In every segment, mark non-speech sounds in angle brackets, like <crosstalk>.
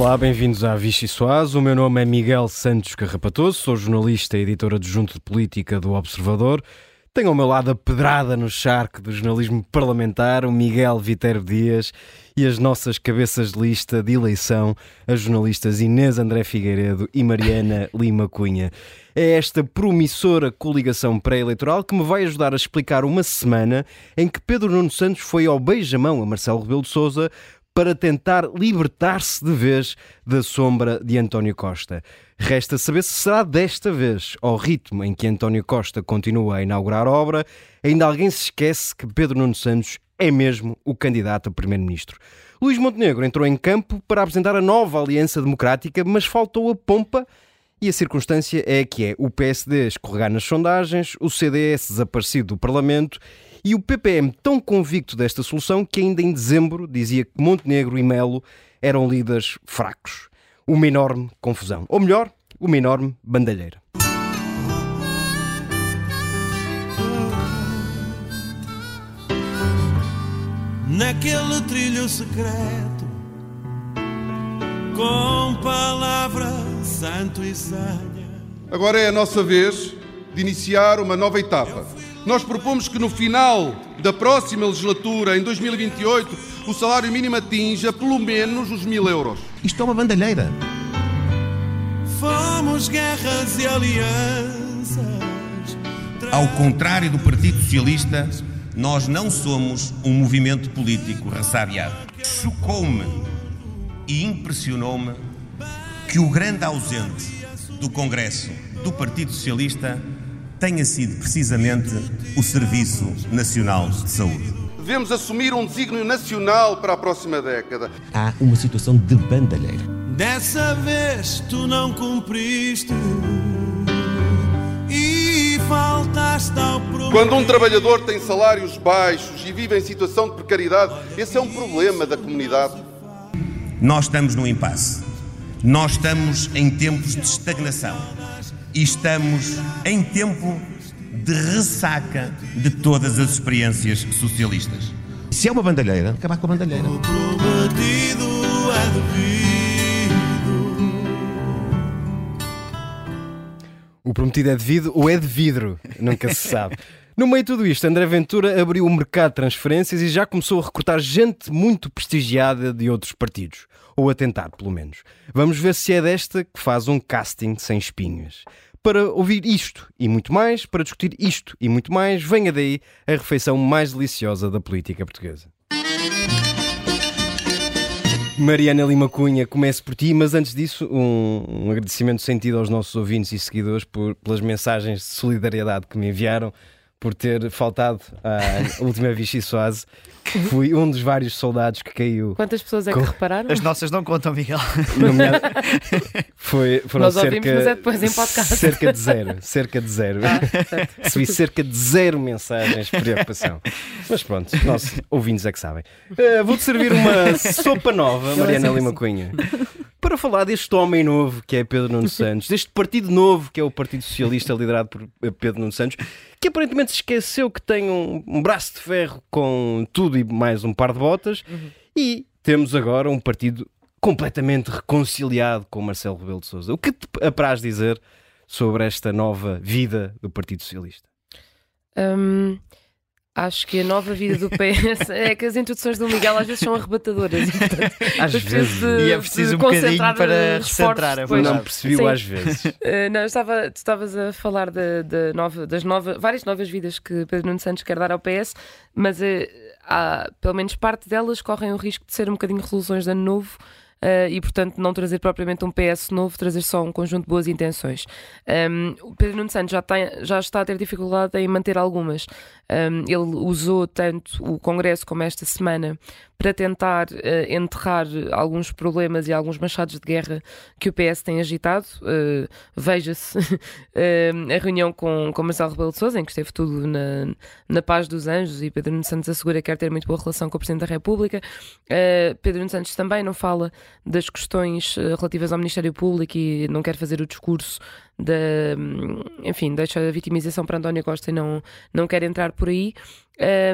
Olá, bem-vindos à Vichy Soaz. O meu nome é Miguel Santos Carrapatoso, sou jornalista e editor adjunto de política do Observador. Tenho ao meu lado a pedrada no charco do jornalismo parlamentar, o Miguel Viterbo Dias e as nossas cabeças de lista de eleição, as jornalistas Inês André Figueiredo e Mariana <laughs> Lima Cunha. É esta promissora coligação pré-eleitoral que me vai ajudar a explicar uma semana em que Pedro Nuno Santos foi ao beijamão a Marcelo Rebelo de Sousa para tentar libertar-se de vez da sombra de António Costa. Resta saber se será desta vez, ao ritmo em que António Costa continua a inaugurar a obra, ainda alguém se esquece que Pedro Nuno Santos é mesmo o candidato a primeiro-ministro. Luís Montenegro entrou em campo para apresentar a nova Aliança Democrática, mas faltou a pompa e a circunstância é que é o PSD escorregar nas sondagens, o CDS desaparecido do Parlamento e o PPM tão convicto desta solução que ainda em dezembro dizia que Montenegro e Melo eram líderes fracos. Uma enorme confusão. Ou melhor, uma enorme bandalheira. Naquele trilho secreto, com palavra santo e sanha. Agora é a nossa vez de iniciar uma nova etapa nós propomos que no final da próxima legislatura, em 2028, o salário mínimo atinja pelo menos os mil euros. Isto é uma bandalheira. Fomos guerras e alianças. Ao contrário do Partido Socialista, nós não somos um movimento político ressabiado. Chocou-me e impressionou-me que o grande ausente do Congresso do Partido Socialista tenha sido precisamente o Serviço Nacional de Saúde. Devemos assumir um desígnio nacional para a próxima década. Há uma situação de bandalheira. Dessa vez tu não cumpriste e faltaste ao prometer. Quando um trabalhador tem salários baixos e vive em situação de precariedade, esse é um problema da comunidade. Nós estamos num impasse. Nós estamos em tempos de estagnação e estamos em tempo de ressaca de todas as experiências socialistas. Se é uma bandalheira, acabar com a bandalheira. O prometido é devido. O prometido é de vidro ou é de vidro, nunca se sabe. <laughs> No meio de tudo isto, André Ventura abriu o mercado de transferências e já começou a recrutar gente muito prestigiada de outros partidos. Ou a tentar, pelo menos. Vamos ver se é desta que faz um casting sem espinhas. Para ouvir isto e muito mais, para discutir isto e muito mais, venha daí a refeição mais deliciosa da política portuguesa. Mariana Lima Cunha, começo por ti, mas antes disso, um, um agradecimento sentido aos nossos ouvintes e seguidores por, pelas mensagens de solidariedade que me enviaram por ter faltado à <laughs> última Vichy Soase. Fui um dos vários soldados que caiu. Quantas pessoas é que repararam? As nossas não contam, Miguel. <laughs> Foi, foram Nós cerca, ouvimos, mas é depois em podcast. cerca de zero. Cerca de zero. Ah, Recebi cerca de zero mensagens de preocupação. Mas pronto, nossos ouvintes é que sabem. Eh, Vou-te servir uma sopa nova, Mariana Lima Cunha. Para falar deste homem novo que é Pedro Nuno Santos, deste partido novo que é o Partido Socialista liderado por Pedro Nuno Santos, que aparentemente se esqueceu que tem um, um braço de ferro com tudo e mais um par de botas, e temos agora um partido completamente reconciliado com Marcelo Rebelo de Sousa. O que te apraz dizer sobre esta nova vida do Partido Socialista? Hum, acho que a nova vida do PS é que as introduções do Miguel às vezes são arrebatadoras. e, portanto, Às vezes. de- E é preciso de um bocadinho concentrar para recentrar a depois. verdade. Não percebi o Sim. às vezes. Uh, <laughs> não, estava, tu estavas a falar da, da nova, das nova, várias novas vidas que Pedro Nuno Santos quer dar ao PS, mas uh, há, pelo menos parte delas correm o risco de ser um bocadinho resoluções de ano novo. Uh, e, portanto, não trazer propriamente um PS novo, trazer só um conjunto de boas intenções. Um, o Pedro Nuno Santos já, tem, já está a ter dificuldade em manter algumas. Um, ele usou tanto o Congresso como esta semana para tentar uh, enterrar alguns problemas e alguns machados de guerra que o PS tem agitado. Uh, Veja-se <laughs> a reunião com, com Marcelo Rebelo de Sousa, em que esteve tudo na, na paz dos anjos e Pedro Nuno Santos assegura que quer ter muito boa relação com o Presidente da República. Uh, Pedro Nuno Santos também não fala das questões uh, relativas ao Ministério Público e não quer fazer o discurso da, hum, enfim, deixa a vitimização para António Costa e não, não quer entrar por aí.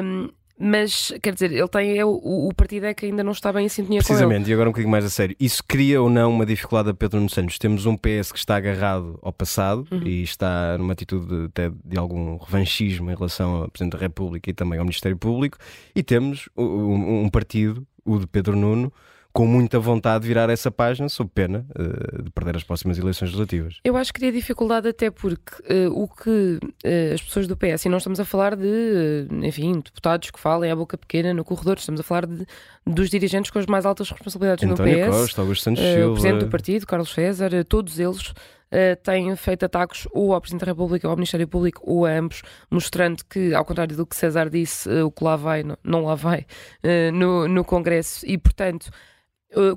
Um, mas quer dizer, ele tem é, o, o partido é que ainda não está bem em sintonia com ele. Precisamente, e agora um bocadinho mais a sério. Isso cria ou não uma dificuldade a Pedro Nuno Santos? Temos um PS que está agarrado ao passado Uhum. e está numa atitude de, até de algum revanchismo em relação ao Presidente da República e também ao Ministério Público, e temos um, um partido, o de Pedro Nuno, com muita vontade de virar essa página, sob pena eh, de perder as próximas eleições legislativas. Eu acho que cria dificuldade até porque eh, o que eh, as pessoas do PS, e não estamos a falar de, enfim, deputados que falem à boca pequena no corredor, estamos a falar de, dos dirigentes com as mais altas responsabilidades António no PS. Costa, Augusto Santos Eh, o Silva. Presidente do Partido, Carlos César, todos eles eh, têm feito ataques ou ao Presidente da República ou ao Ministério Público ou a ambos, mostrando que, ao contrário do que César disse, eh, o que lá vai não, não lá vai eh, no, no Congresso e, portanto,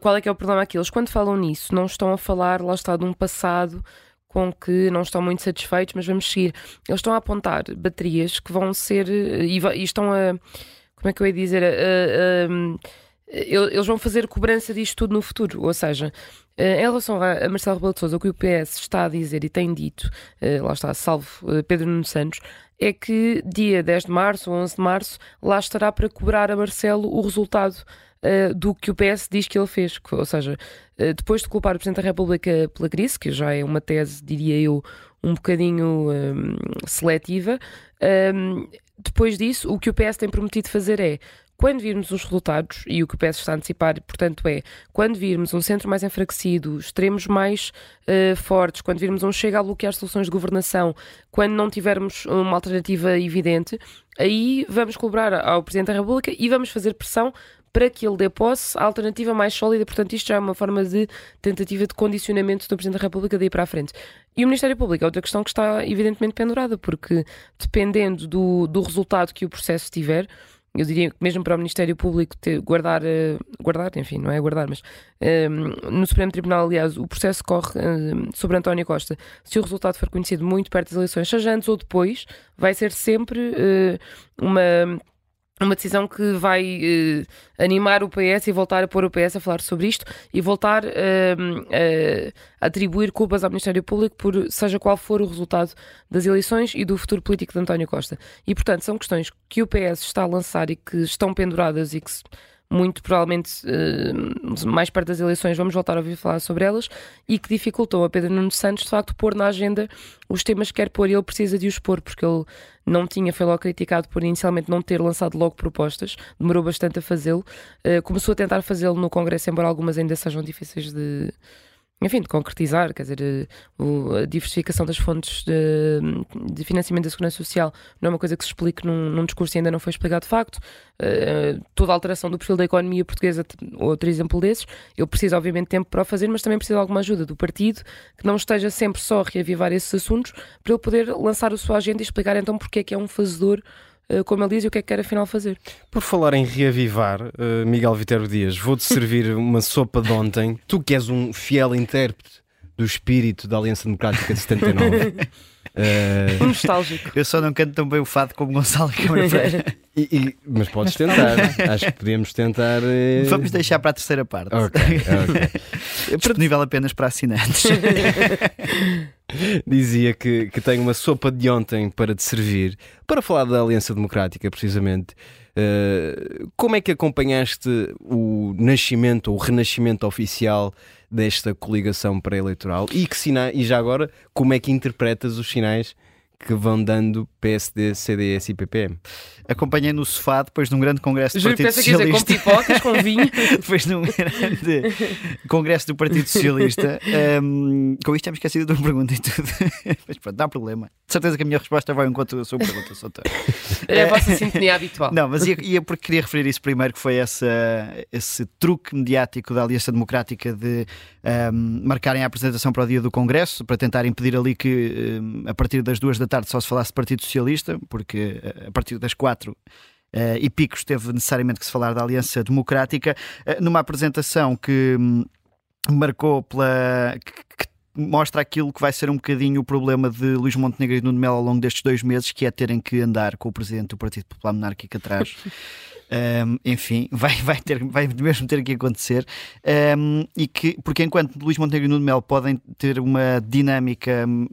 qual é que é o problema aqui? Eles, quando falam nisso, não estão a falar, lá está, de um passado com que não estão muito satisfeitos, mas vamos seguir. Eles estão a apontar baterias que vão ser eh, e, e estão a. Como é que eu ia dizer? A- a- a- eles vão fazer cobrança disto tudo no futuro. Ou seja, eh, em relação a, Marcelo Rebelo de Sousa, o que o PS está a dizer e tem dito, eh, lá está, salvo eh, Pedro Nuno Santos, é que dia 10 de março ou 11 de março lá estará para cobrar a Marcelo o resultado eh, do que o PS diz que ele fez. Ou seja, eh, depois de culpar o Presidente da República pela crise, que já é uma tese, diria eu, um bocadinho hum, seletiva, hum, depois disso, o que o PS tem prometido fazer é quando virmos os resultados, e o que o PS está a antecipar, portanto, é quando virmos um centro mais enfraquecido, extremos mais eh, fortes, quando virmos um chega a bloquear soluções de governação, quando não tivermos uma alternativa evidente, aí vamos cobrar ao Presidente da República e vamos fazer pressão para que ele dê posse à alternativa mais sólida. Portanto, isto já é uma forma de tentativa de condicionamento do Presidente da República daí para a frente. E o Ministério Público é outra questão que está evidentemente pendurada, porque dependendo do, do resultado que o processo tiver, eu diria que mesmo para o Ministério Público ter, guardar, eh, guardar, enfim, não é guardar, mas eh, no Supremo Tribunal, aliás, o processo corre eh, sobre António Costa. Se o resultado for conhecido muito perto das eleições, seja antes ou depois, vai ser sempre eh, uma uma decisão que vai eh, animar o PS e voltar a pôr o PS a falar sobre isto e voltar eh, a atribuir culpas ao Ministério Público por seja qual for o resultado das eleições e do futuro político de António Costa. E, portanto, são questões que o PS está a lançar e que estão penduradas e que muito provavelmente eh, mais perto das eleições vamos voltar a ouvir falar sobre elas e que dificultam a Pedro Nuno Santos de facto pôr na agenda os temas que quer pôr. E ele precisa de os pôr porque ele não tinha, foi logo criticado por inicialmente não ter lançado logo propostas, demorou bastante a fazê-lo, Eh, começou a tentar fazê-lo no Congresso, embora algumas ainda sejam difíceis de, enfim, de concretizar, quer dizer, eh, a diversificação das fontes de, de financiamento da Segurança Social não é uma coisa que se explique num, num discurso e ainda não foi explicado de facto. Eh, toda a alteração do perfil da economia portuguesa, outro exemplo desses, eu preciso obviamente tempo para o fazer, mas também preciso de alguma ajuda do partido, que não esteja sempre só a reavivar esses assuntos, para ele poder lançar a sua agenda e explicar então porque é que é um fazedor, como ele diz, e o que é que quer afinal fazer. Por falar em reavivar, eh, Miguel Vitero Dias, vou-te servir uma sopa de ontem. Tu que és um fiel intérprete do espírito da Aliança Democrática de 79. <laughs> Eh, Um nostálgico. Eu só não canto tão bem o fado como Gonçalo Câmara Freire. e- e- mas podes tentar. Acho que podíamos tentar. eh, Vamos deixar para a terceira parte. Ok, ok. <laughs> Disponível apenas para assinantes. <laughs> Dizia que, que tem uma sopa de ontem para te servir. Para falar da Aliança Democrática, precisamente, eh, como é que acompanhaste o nascimento o renascimento oficial desta coligação pré-eleitoral e, que sina e já agora, como é que interpretas os sinais que vão dando PSD, CDS e PPM? Acompanhei no sofá depois de um grande congresso do Juro Partido pensa que ia dizer com Socialista. pipocas, com vinho. <laughs> depois de um grande congresso do Partido Socialista. Um, com isto temos esquecido de uma pergunta e tudo. <laughs> Mas pronto, não há problema. De certeza que a minha resposta vai encontro da sua pergunta, Soutor. É a vossa sintonia habitual. Não, mas ia, ia porque queria referir isso primeiro, que foi essa, esse truque mediático da Aliança Democrática de um, marcarem a apresentação para o dia do Congresso, para tentar impedir ali que um, a partir das duas da tarde só se falasse de Partido Socialista, porque uh, a partir das quatro Uh, e Picos teve necessariamente que se falar da Aliança Democrática, uh, numa apresentação que hum, marcou pela. que- que mostra aquilo que vai ser um bocadinho o problema de Luís Montenegro e Nuno Melo ao longo destes dois meses, que é terem que andar com o presidente do Partido Popular Monárquico atrás. <laughs> Um, enfim, vai, vai, ter, vai mesmo ter que acontecer. Um, e que, porque enquanto Luís Montenegro e Nuno Melo podem ter uma dinâmica hum,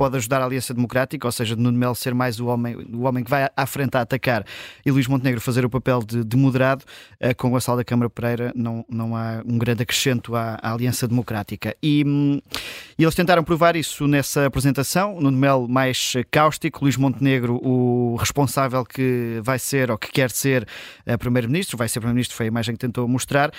pode ajudar a Aliança Democrática, ou seja, de Nuno Melo ser mais o homem, o homem que vai à frente a atacar e Luís Montenegro fazer o papel de, de moderado, uh, com o Gonçalo da Câmara Pereira não, não há um grande acrescento à, à Aliança Democrática. E, e, eles tentaram provar isso nessa apresentação, Nuno Melo mais cáustico, Luís Montenegro o responsável que vai ser ou que quer ser uh, Primeiro-Ministro, vai ser Primeiro-Ministro, foi a imagem que tentou mostrar,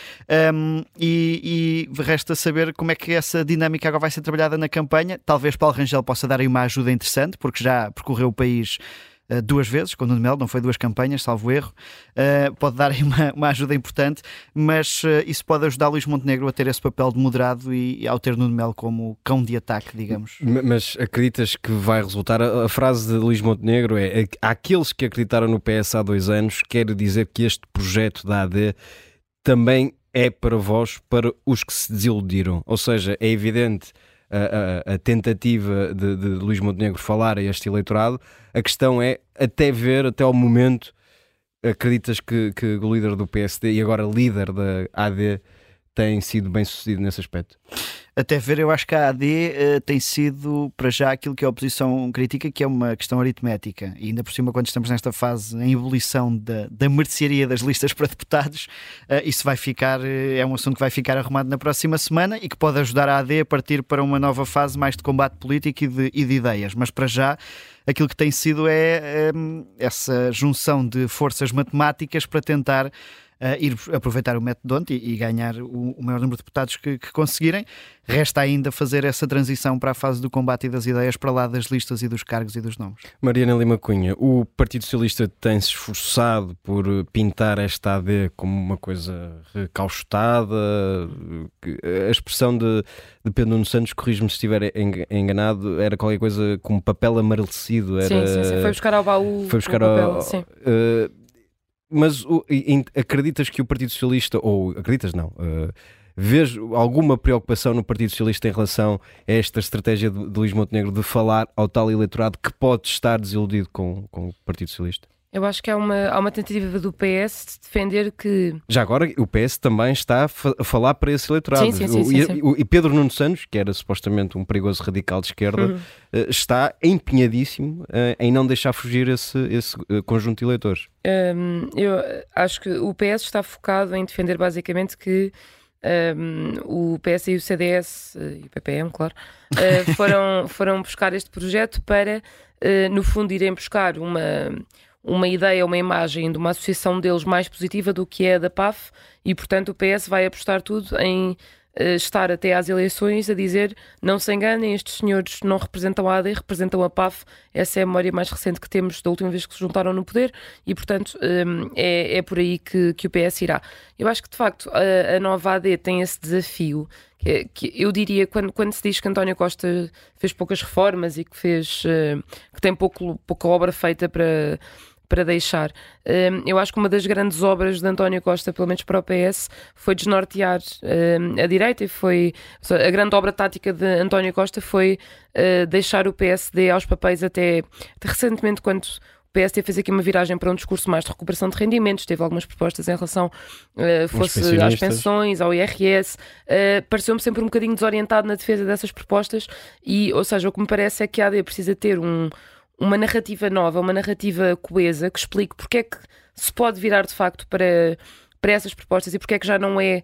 um, e, e resta saber como é que essa dinâmica agora vai ser trabalhada na campanha. Talvez Paulo Rangel possa dar aí uma ajuda interessante, porque já percorreu o país uh, duas vezes, com o Melo, não foi duas campanhas, salvo erro. Uh, pode dar <laughs> uma, uma ajuda importante, mas uh, isso pode ajudar Luís Montenegro a ter esse papel de moderado e, e ao ter Nuno Melo como cão de ataque, digamos. Mas acreditas que vai resultar? A, a frase de Luís Montenegro é: aqueles que acreditaram no PS há dois anos, quer dizer que este projeto da AD também é para vós, para os que se desiludiram. Ou seja, é evidente a, a, tentativa de, de Luís Montenegro falar a este eleitorado. A questão é, até ver, até ao momento, acreditas que, que o líder do PSD e agora líder da AD tem sido bem sucedido nesse aspecto? até ver, eu acho que a AD uh, eh, tem sido, para já, aquilo que a oposição critica, que é uma questão aritmética. E ainda por cima, quando estamos nesta fase em ebulição da, da mercearia das listas para deputados, uh, isso vai ficar, uh, é um assunto que vai ficar arrumado na próxima semana e que pode ajudar a AD a partir para uma nova fase mais de combate político e de, e de ideias. Mas para já, aquilo que tem sido é essa junção de forças matemáticas para tentar ir aproveitar o método Donte e, e ganhar o, o, maior número de deputados que, que, conseguirem. Resta ainda fazer essa transição para a fase do combate e das ideias para lá das listas e dos cargos e dos nomes. Mariana Lima Cunha, o Partido Socialista tem-se esforçado por pintar esta AD como uma coisa recauchutada. A expressão de, de Pedro Nuno Santos, corrijo-me se estiver enganado, era qualquer coisa como papel amarelecido. Era... Sim, sim, sim. Foi buscar ao baú. Foi buscar ao. Papel, sim. Mas o, acreditas que o Partido Socialista, ou acreditas não, uh, alguma preocupação no Partido Socialista em relação a esta estratégia de, de Luís Montenegro de falar ao tal eleitorado que pode estar desiludido com, com o Partido Socialista? Eu acho que há uma, há uma tentativa do PS de defender que. Já agora, o PS também está a falar para esse eleitorado. Sim, sim, sim, sim, sim. E, Pedro Nuno Santos, que era supostamente um perigoso radical de esquerda, uhum. Eh, está empenhadíssimo eh, em não deixar fugir esse, esse eh, conjunto de eleitores. Um, eu acho que o PS está focado em defender basicamente que. Um, o PS e o CDS e o PPM, claro, uh, <laughs> foram, foram buscar este projeto para, uh, no fundo, irem buscar uma, uma ideia, uma imagem de uma associação deles mais positiva do que é a da PAF e, portanto, o PS vai apostar tudo em uh, estar até às eleições a dizer não se enganem, estes senhores não representam a AD, representam a PAF. Essa é a memória mais recente que temos da última vez que se juntaram no poder e, portanto, um, é, é por aí que, que o PS irá. Eu acho que, de facto, a, a nova AD tem esse desafio que, que, eu diria quando, quando se diz que António Costa fez poucas reformas e que fez uh, que tem pouco, pouca obra feita para para deixar. Hum, eu acho que uma das grandes obras de António Costa, pelo menos para o PS, foi desnortear hum, a direita e foi a grande obra tática de António Costa foi uh, deixar o PSD aos papéis até, até recentemente quando o PSD fez aqui uma viragem para um discurso mais de recuperação de rendimentos, teve algumas propostas em relação uh, fosse às pensões, ao IRS. Uh, Pareceu-me sempre um bocadinho desorientado na defesa dessas propostas e, ou seja, o que me parece é que a AD precisa ter um, uma narrativa nova, uma narrativa coesa que explique porque é que se pode virar de facto para, para essas propostas e porque é que já não é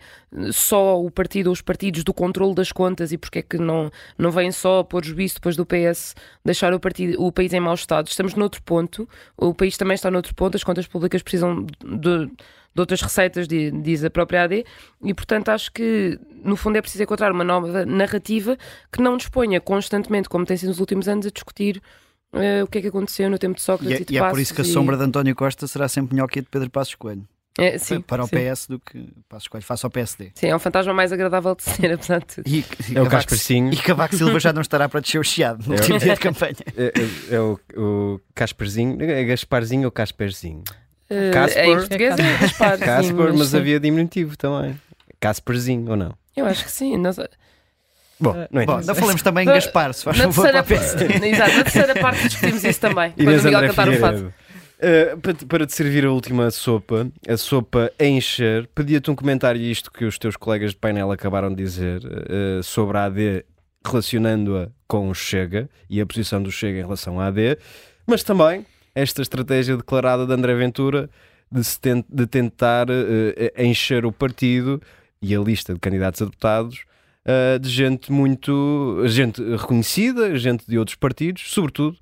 só o partido ou os partidos do controle das contas e porque é que não, não vem só pôr juízo depois do PS deixar o, partido, o país em mau estado. Estamos noutro ponto, o país também está noutro ponto, as contas públicas precisam de, de outras receitas, diz a própria AD, e portanto acho que no fundo é preciso encontrar uma nova narrativa que não disponha constantemente, como tem sido nos últimos anos, a discutir uh, o que é que aconteceu no tempo de Sócrates e, é, e de E é por isso que a e... sombra de António Costa será sempre melhor que a de Pedro Passos Coelho. É, sim, para o sim. PS do que Passos Coelho, face ao PSD. Sim, é um fantasma mais agradável de ser, <laughs> apesar de tudo. E, e é o Casperzinho. E Cavaco Silva já não estará para descer o chiado no é último dia de <laughs> campanha. É, é, é o, o Casperzinho, é Gasparzinho ou Casperzinho? Uh, Casper, em português é Gaspar. Casper, mas, havia diminutivo também. Casperzinho ou não? Eu acho que sim. Sei. Bom, uh, não, bom, não falamos também em Gaspar, se faz favor para a Exato, na terceira parte discutimos isso também. Inês <laughs> quando o Miguel cantar o fado. Uh, para, para te servir a última sopa, a sopa a encher, pedia-te um comentário isto que os teus colegas de painel acabaram de dizer uh, sobre a AD relacionando-a com o Chega e a posição do Chega em relação à AD, mas também esta estratégia declarada de André Ventura de, tent de tentar uh, encher o partido e a lista de candidatos a deputados uh, de gente muito gente reconhecida, gente de outros partidos, sobretudo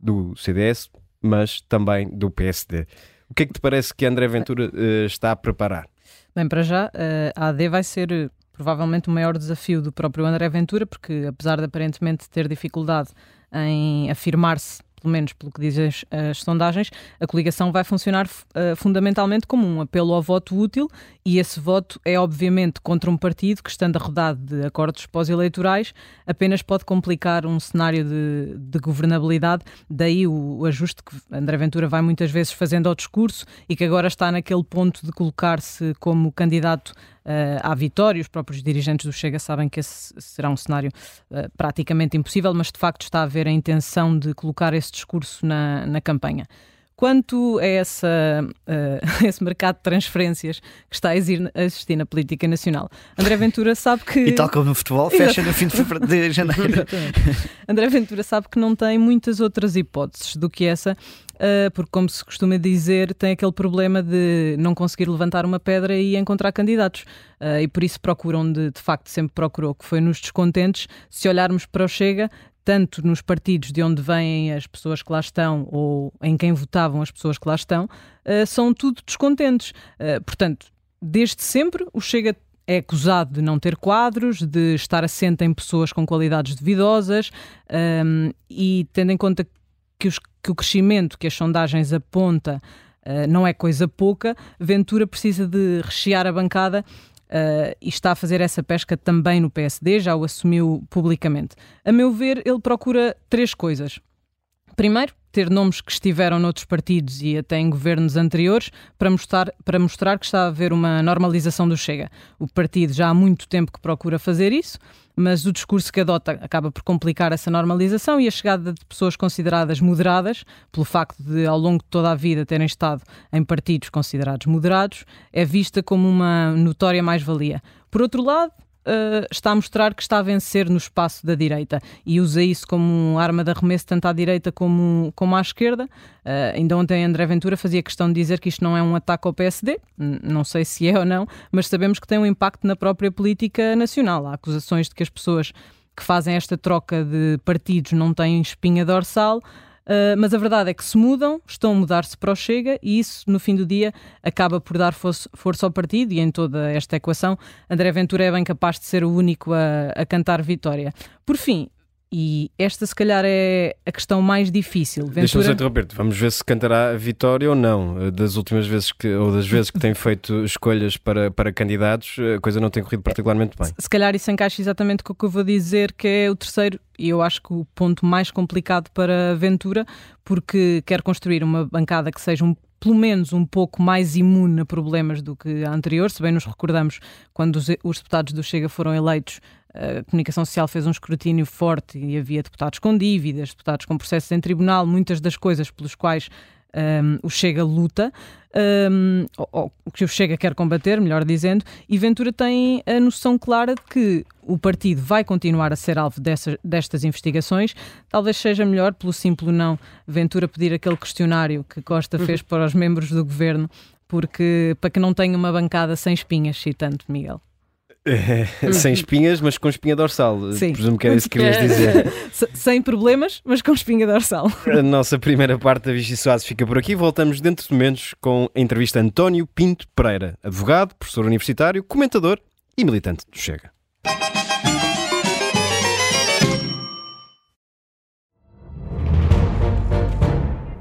do CDS, mas também do PSD. O que é que te parece que André Ventura uh, está a preparar? Bem, para já, a AD vai ser provavelmente o maior desafio do próprio André Ventura, porque apesar de aparentemente ter dificuldade em afirmar-se pelo menos pelo que dizem as, as sondagens, a coligação vai funcionar uh, fundamentalmente como um apelo ao voto útil e esse voto é obviamente contra um partido que, estando arrodado de acordos pós-eleitorais, apenas pode complicar um cenário de, de governabilidade. Daí o, o, ajuste que André Ventura vai muitas vezes fazendo ao discurso e que agora está naquele ponto de colocar-se como candidato à vitória. Os próprios dirigentes do Chega sabem que esse será um cenário uh, praticamente impossível, mas de facto está a haver a intenção de colocar esse discurso na, na campanha. Quanto a, essa, uh, <laughs> esse mercado de transferências que está a existir na política nacional, André Ventura sabe que. <laughs> E tal como no futebol, fecha no fim de, de janeiro. <laughs> André Ventura sabe que não tem muitas outras hipóteses do que essa, porque, como se costuma dizer, tem aquele problema de não conseguir levantar uma pedra e encontrar candidatos. Uh, e por isso procuram, de, de facto, sempre procurou, que foi nos descontentes. Se olharmos para o Chega, tanto nos partidos de onde vêm as pessoas que lá estão ou em quem votavam as pessoas que lá estão, uh, são tudo descontentes. Portanto, desde sempre o Chega é acusado de não ter quadros, de estar assente em pessoas com qualidades duvidosas e tendo em conta que, os, que, o crescimento que as sondagens aponta uh, não é coisa pouca, Ventura precisa de rechear a bancada uh, e está a fazer essa pesca também no PSD, já o assumiu publicamente. A meu ver, ele procura três coisas. Primeiro, ter nomes que estiveram noutros partidos e até em governos anteriores para mostrar, para mostrar que está a haver uma normalização do Chega. O partido já há muito tempo que procura fazer isso, mas o discurso que adota acaba por complicar essa normalização e a chegada de pessoas consideradas moderadas, pelo facto de ao longo de toda a vida terem estado em partidos considerados moderados, é vista como uma notória mais-valia. Por outro lado, uh, está a mostrar que está a vencer no espaço da direita e usa isso como arma de arremesso tanto à direita como, como à esquerda. Uh, ainda ontem André Ventura fazia questão de dizer que isto não é um ataque ao PSD, não sei se é ou não, mas sabemos que tem um impacto na própria política nacional. Há acusações de que as pessoas que fazem esta troca de partidos não têm espinha dorsal. Uh, mas a verdade é que se mudam, estão a mudar-se para o Chega e isso, no fim do dia, acaba por dar força, força ao partido e em toda esta equação, André Ventura é bem capaz de ser o único a, a cantar vitória. Por fim, e esta, se calhar, é a questão mais difícil. Ventura... Deixa-me só interromper Vamos ver se cantará a vitória ou não. Das últimas vezes que, ou das vezes que tem feito escolhas para, para candidatos, a coisa não tem corrido particularmente bem. Se calhar isso encaixa exatamente com o que eu vou dizer, que é o terceiro, e eu acho que o ponto mais complicado para Ventura, porque quer construir uma bancada que seja um pelo menos um pouco mais imune a problemas do que a anterior, se bem nos recordamos quando os, os deputados do Chega foram eleitos, a comunicação social fez um escrutínio forte e havia deputados com dívidas, deputados com processos em tribunal, muitas das coisas pelos quais um, o Chega luta, um, ou, o que o Chega quer combater, melhor dizendo, e Ventura tem a noção clara de que o partido vai continuar a ser alvo dessas, destas investigações. Talvez seja melhor, pelo simples não, Ventura pedir aquele questionário que Costa fez uhum. para os membros do governo, porque para que não tenha uma bancada sem espinhas, citando Miguel. É, sem espinhas, mas com espinha dorsal. Sim. Presumo que era isso que querias dizer. <laughs> sem problemas, mas com espinha dorsal. A nossa primeira parte da Vichy Soares fica por aqui. Voltamos dentro de momentos com a entrevista a António Pinto Pereira, advogado, professor universitário, comentador e militante do Chega.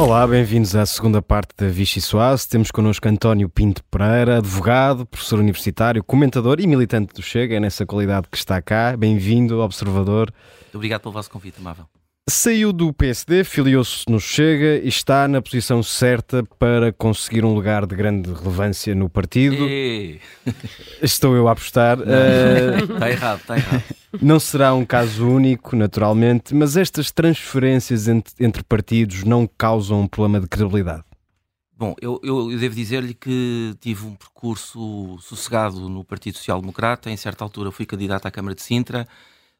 Olá, bem-vindos à segunda parte da Vichy Soase. Temos connosco António Pinto Pereira, advogado, professor universitário, comentador e militante do Chega. É nessa qualidade que está cá. Bem-vindo, observador. Obrigado pelo vosso convite, amável. Saiu do PSD, filiou-se no Chega e está na posição certa para conseguir um lugar de grande relevância no partido. E... Estou eu a apostar. Uh... Está errado, está errado. Não será um caso único, naturalmente, mas estas transferências entre, entre partidos não causam um problema de credibilidade? Bom, eu, eu devo dizer-lhe que tive um percurso sossegado no Partido Social Democrata. Em certa altura fui candidato à Câmara de Sintra.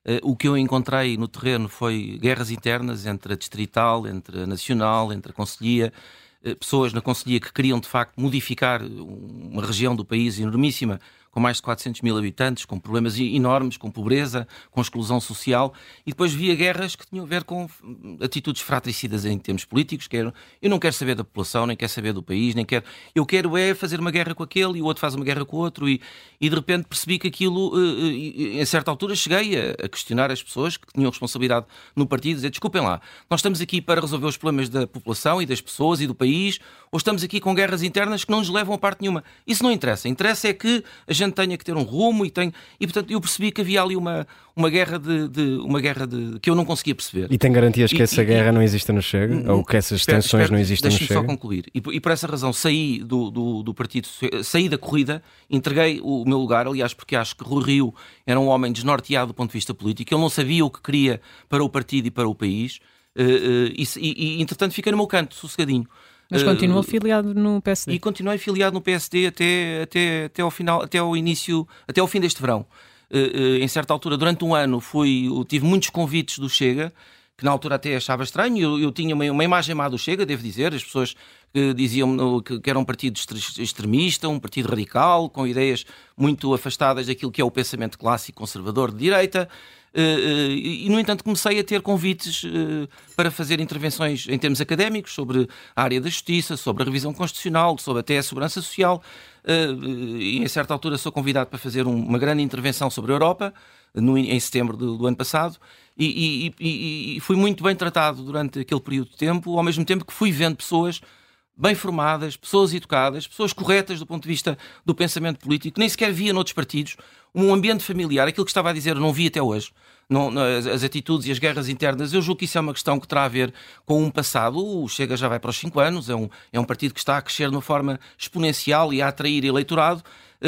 Uh, o que eu encontrei no terreno foi guerras internas entre a distrital, entre a nacional, entre a conselhia, uh, pessoas na conselhia que queriam de facto modificar uma região do país enormíssima, com mais de 400 mil habitantes, com problemas enormes, com pobreza, com exclusão social, e depois via guerras que tinham a ver com atitudes fratricidas em termos políticos, que eram, eu não quero saber da população, nem quero saber do país, nem quero, eu quero é fazer uma guerra com aquele e o outro faz uma guerra com o outro, e, e de repente percebi que aquilo, em certa altura cheguei a, a questionar as pessoas que tinham responsabilidade no partido, dizer, desculpem lá, nós estamos aqui para resolver os problemas da população e das pessoas e do país, ou estamos aqui com guerras internas que não nos levam a parte nenhuma. Isso não interessa, interessa é que a gente tenha que ter um rumo e tem e portanto eu percebi que havia ali uma uma guerra de, de uma guerra de que eu não conseguia perceber. E tem garantias que e, essa e, guerra não existe no Chega ou que essas espero, tensões espero, não existem no Chega? Deixe-me só concluir. E, e, por essa razão saí do, do, do, partido, saí da corrida, entreguei o meu lugar, aliás, porque acho que Rui Rio era um homem desnorteado do ponto de vista político, ele não sabia o que queria para o partido e para o país. Uh, uh, e, e, entretanto fiquei no meu canto, sossegadinho. Mas continua uh, afiliado no PSD. E continuei afiliado no PSD até, até, até ao final, até ao início, até ao fim deste verão. Uh, uh, em certa altura, durante um ano, fui, tive muitos convites do Chega, que na altura até achava estranho. Eu, eu tinha uma, uma, imagem má do Chega, devo dizer. As pessoas que diziam que, que era um partido extremista, um partido radical, com ideias muito afastadas daquilo que é o pensamento clássico conservador de direita. Eh, eh, e, no entanto, comecei a ter convites eh, para fazer intervenções em termos académicos sobre a área da justiça, sobre a revisão constitucional, sobre até a segurança social. E em certa altura sou convidado para fazer uma grande intervenção sobre a Europa, no, em setembro do, ano passado, e, e, e, fui muito bem tratado durante aquele período de tempo, ao mesmo tempo que fui vendo pessoas bem formadas, pessoas educadas, pessoas corretas do ponto de vista do pensamento político, nem sequer via noutros partidos, um ambiente familiar, aquilo que estava a dizer, não vi até hoje, não, as, atitudes e as guerras internas, eu julgo que isso é uma questão que terá a ver com um passado, o Chega já vai para os 5 anos, é um, é um partido que está a crescer de uma forma exponencial e a atrair eleitorado,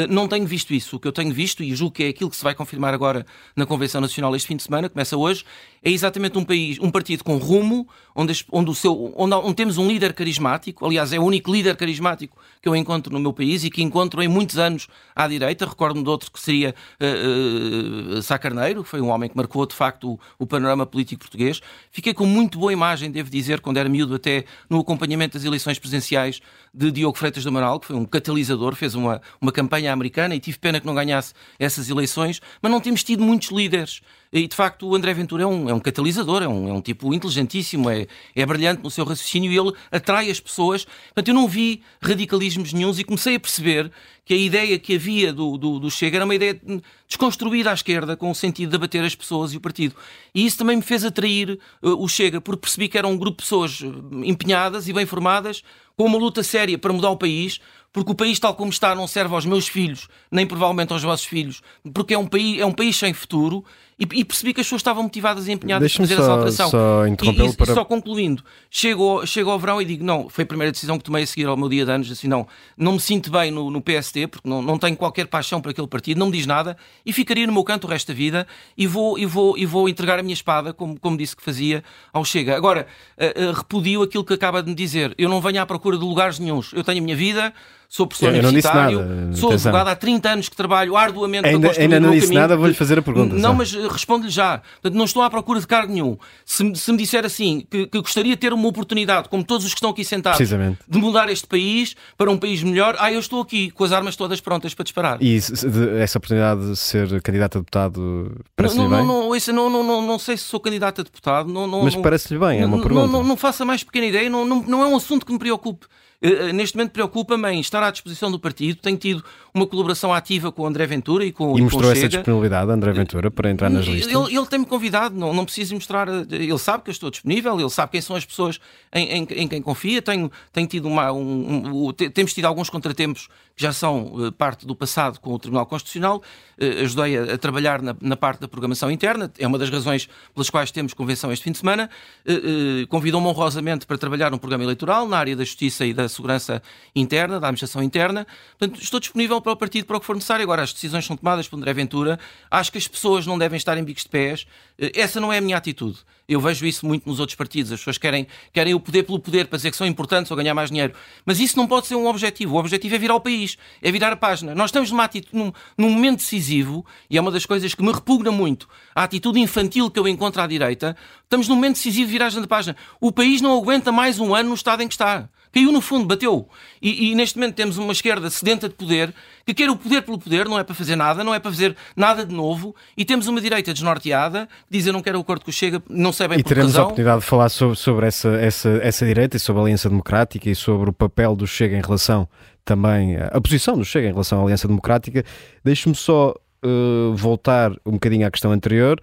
não tenho visto isso. O que eu tenho visto, e julgo que é aquilo que se vai confirmar agora na Convenção Nacional este fim de semana, começa hoje, é exatamente um país, um partido com rumo, onde, onde, o seu, onde, onde temos um líder carismático, aliás, é o único líder carismático que eu encontro no meu país e que encontro em muitos anos à direita. Recordo-me de outro que seria uh, uh, Sá Carneiro, que foi um homem que marcou de facto o, o, panorama político português. Fiquei com muito boa imagem, devo dizer, quando era miúdo, até no acompanhamento das eleições presidenciais de Diogo Freitas do Amaral, que foi um catalisador, fez uma, uma campanha americana e tive pena que não ganhasse essas eleições, mas não temos tido muitos líderes e de facto o André Ventura é um, é um catalisador, é um, é um tipo inteligentíssimo, é, é brilhante no seu raciocínio e ele atrai as pessoas. Portanto, eu não vi radicalismos nenhums e comecei a perceber que a ideia que havia do, do, do Chega era uma ideia desconstruída à esquerda, com o sentido de abater as pessoas e o partido. E isso também me fez atrair uh, o Chega, porque percebi que era um grupo de pessoas uh, empenhadas e bem formadas, com uma luta séria para mudar o país, porque o país tal como está não serve aos meus filhos, nem provavelmente aos vossos filhos, porque é um país, é um país sem futuro e, e percebi que as pessoas estavam motivadas e empenhadas a fazer só, essa alteração. Só e, e, para... só concluindo, chego, chego ao verão e digo, não, foi a primeira decisão que tomei a seguir ao meu dia de anos, assim, não, não me sinto bem no, no PSD, porque não, não tenho qualquer paixão por aquele partido, não me diz nada, e ficaria no meu canto o resto da vida e vou, e vou, e vou entregar a minha espada, como, como disse que fazia ao Chega. Agora, uh, uh, repudio aquilo que acaba de me dizer, eu não venho à procura de lugares nenhums, eu tenho a minha vida, sou professor Eu universitário, nada, sou atenção. advogado há 30 anos que trabalho arduamente Ainda- para construir ainda não disse caminho. nada, vou-lhe fazer a pergunta, Não, só. mas eh, respondo-lhe já. Portanto, não estou à procura de cargo nenhum. Se, me- se me disser assim, que, que gostaria de ter uma oportunidade, como todos os que estão aqui sentados, de mudar este país para um país melhor, ah, eu estou aqui com as armas todas prontas para disparar. E essa oportunidade de ser candidato a deputado parece-lhe bem? não, não, ouça, não, não, não, não sei se sou candidato a deputado. Não, não, Mas parece-lhe bem, é uma não- pergunta. Não, não, não faça mais pequena ideia, não, não, não é um assunto que me preocupe. Eh, eh, Neste momento preocupa-me em estar à disposição do partido. Tenho tido uma colaboração ativa com o André Ventura e com, E com mostrou o essa disponibilidade, André Ventura, para entrar nas listas? Ele, ele tem-me convidado, não, não preciso mostrar. Ele sabe que eu estou disponível, ele sabe quem são as pessoas em, em- em quem confia. Tenho, tenho tido uma, um, um- o- te- temos tido alguns contratempos que já são eh, parte do passado com o Tribunal Constitucional. Eh, ajudei a, a trabalhar na, na parte da programação interna, é uma das razões pelas quais temos convenção este fim de semana. Eh, Convidou-me honrosamente para trabalhar num programa eleitoral na área da justiça e da segurança interna, da administração interna. Portanto, estou disponível para o partido para o que for necessário. Agora, as decisões são tomadas por André Ventura. Acho que as pessoas não devem estar em bicos de pés. Eh, Essa não é a minha atitude. Eu vejo isso muito nos outros partidos. As pessoas querem, querem o poder pelo poder para dizer que são importantes ou ganhar mais dinheiro. Mas isso não pode ser um objetivo. O objetivo é virar o país, é virar a página. Nós estamos numa atitude, num, num momento decisivo, e é uma das coisas que me repugna muito, a atitude infantil que eu encontro à direita. Estamos num momento decisivo de viragem da página. O país não aguenta mais um ano no estado em que está. Caiu no fundo, bateu. E, e neste momento temos uma esquerda sedenta de poder, que quer o poder pelo poder, não é para fazer nada, não é para fazer nada de novo, e temos uma direita desnorteada, que diz eu não quero o acordo com o Chega, não sei bem E teremos a razão. oportunidade de falar sobre, sobre essa, essa, essa direita e sobre a Aliança Democrática e sobre o papel do Chega em relação também, a posição do Chega em relação à Aliança Democrática. Deixe-me só eh, voltar um bocadinho à questão anterior,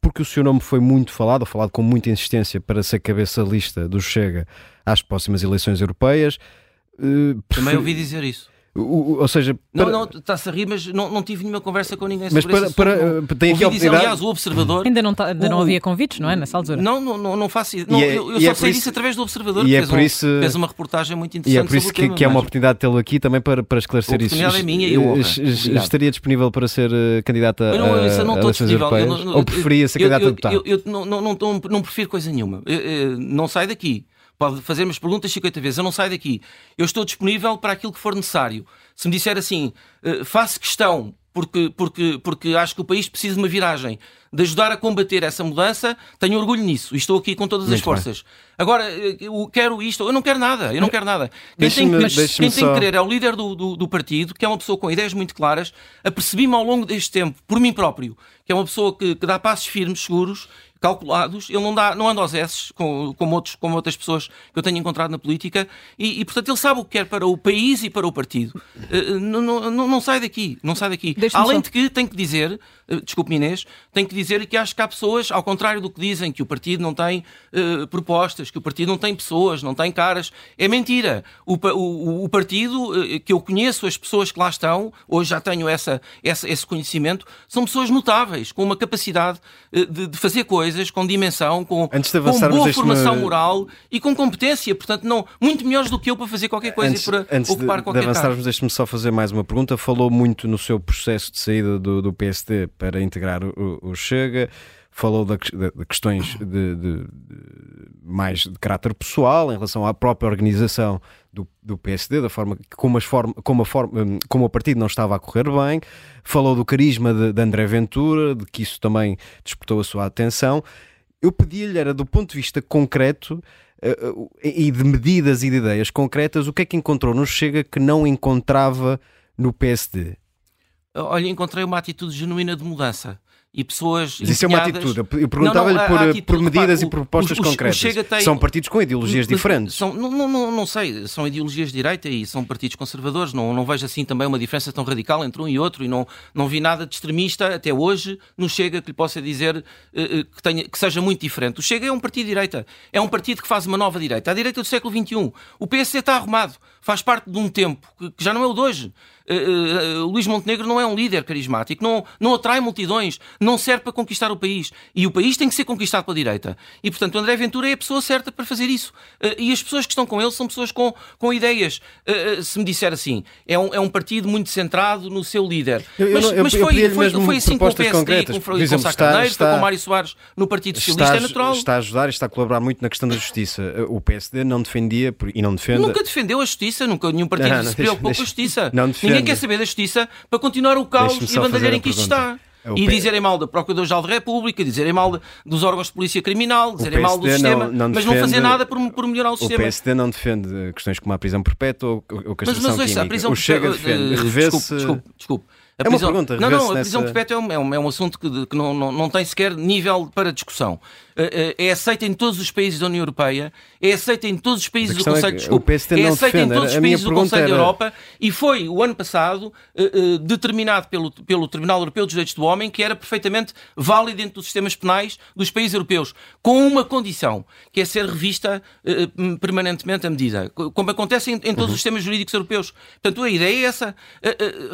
porque o seu nome foi muito falado, ou falado com muita insistência para ser cabeça lista do Chega às próximas eleições europeias. Eh, Também ouvi dizer isso. O- ou seja, Não, para- não, está-se a rir, mas não, não tive nenhuma conversa com ninguém Mas sobre para- esse para- assunto. eh, tem aqui a dizer, oportunidade- aliás, o Observador... Ainda não, tá- ainda não havia convites, não é? Nessa altura. Não, não, não, não faço isso. E Não, é- eu eu e só é sei por disso isso- através do Observador, e que é fez, por um- isso- fez uma reportagem muito E interessante é por isso que, tema. que é uma mas- oportunidade de tê-lo aqui também para, para esclarecer A isso. é minha e Obrigado. Estaria disponível para ser eh, candidata Eu não, a, isso eu não a estou eleições disponível. Eu europeias? não- Ou preferia ser eu- candidato eu- a deputado? Eu, eu não, não, não, não, não prefiro coisa nenhuma. Eu- eu- não sai daqui. Pode fazer-me as perguntas 50 vezes. Eu não saio daqui. Eu estou disponível para aquilo que for necessário. Se me disser assim, eh, faço questão, porque, porque, porque acho que o país precisa de uma viragem, de ajudar a combater essa mudança, tenho orgulho nisso. E estou aqui com todas as Muito forças. Agora, eh, eu quero isto. Eu não quero nada. Eu não quero nada. Quem tem, mas quem tem que querer é o líder do, do, do partido, que é uma pessoa com ideias muito claras. Apercebi-me ao longo deste tempo, por mim próprio, que é uma pessoa que, que dá passos firmes, seguros, calculados. Ele não, dá, não anda aos S, como, como, outros, como outras pessoas que eu tenho encontrado na política. E, e, portanto, ele sabe o que quer para o país e para o partido. Eh, não, não, não, sai daqui. Não sai daqui. Além só- de que, tenho que dizer, desculpe Inês, tenho que dizer que acho que há pessoas, ao contrário do que dizem, que o partido não tem eh, propostas, que o partido não tem pessoas, não tem caras. É mentira. O, o, o partido, eh, que eu conheço, as pessoas que lá estão, hoje já tenho essa, essa- esse conhecimento, são pessoas notáveis, com uma capacidade eh, de, de fazer coisas, com dimensão, com, Antes de com boa formação moral e com competência. Portanto, não, muito melhores do que eu para fazer qualquer coisa antes, e para antes de, ocupar de qualquer cargo. avançarmos, deixe-me só fazer mais uma pergunta. Falou muito no seu processo de saída do, do PSD para integrar o, o Chega, falou de, de questões de, de- mais de caráter pessoal em relação à própria organização do, do PSD, da forma como, as forma, como, a forma, hum, como o partido não estava a correr bem, falou do carisma de, de André Ventura, de que isso também despertou a sua atenção. Eu pedi-lhe, era do ponto de vista concreto eh, eh, e de medidas e de ideias concretas, o que é que encontrou no Chega que não encontrava no PSD? Olha, encontrei uma atitude genuína de mudança. E pessoas. Mas isso é uma atitude. Eu perguntava-lhe Não, não, a- por, atitude, por medidas repare, e propostas concretas. Chega tem- São partidos com ideologias diferentes. São, não, não, não, não sei, são ideologias de direita e são partidos conservadores. Não, não vejo assim também uma diferença tão radical entre um e outro e não, não vi nada de extremista até hoje no Chega que lhe possa dizer eh, eh, que, tenha, que seja muito diferente. O Chega é um partido de direita, é um partido que faz uma nova direita, a direita do século XXI. O PSD está arrumado, faz parte de um tempo que, já não é o de hoje. Eh, eh, Luís Montenegro não é um líder carismático, não, não atrai multidões, não serve para conquistar o país. E o país tem que ser conquistado pela direita. E, portanto, o André Ventura é a pessoa certa para fazer isso. Uh, e as pessoas que estão com ele são pessoas com, com ideias. Uh, se me disser assim, é um, é um partido muito centrado no seu líder. Eu, mas, eu, eu, mas foi, foi, foi, assim com o PSD, concretas. com, com, com Sá Carneiro, foi com Mário Soares no Partido Socialista, é natural. Está a ajudar e está a colaborar muito na questão da justiça. O PSD não defendia e não defende. Nunca defendeu a justiça, nunca nenhum partido não, não, se preocupou com a justiça. Ninguém quer saber da justiça para continuar o caos e a bandalheira em que isto está. É e dizerem mal da Procurador-Geral da República, dizerem mal dos órgãos de polícia criminal, dizerem mal do sistema, não, não mas defende, não fazer nada por, por, melhorar o sistema. O PSD não defende questões como a prisão perpétua ou, ou castração mas, mas, química. A prisão o Chega defende. Uh, desculpe, desculpe, desculpe. A é prisão, uma pergunta. Não, não, a prisão nessa... perpétua é um, é um, é um assunto que, que não, não, não tem sequer nível para discussão. Eh, eh, é aceita em todos os países da União Europeia, é aceita em todos os países do Conselho, é desculpa, é aceita em todos os países do Conselho era... da Europa e foi o ano passado uh, determinado pelo, pelo Tribunal Europeu dos Direitos do Homem que era perfeitamente válido dentro dos sistemas penais dos países europeus, com uma condição, que é ser revista permanentemente a medida, como acontece em, em todos uhum. os sistemas jurídicos europeus. Portanto, a ideia é essa.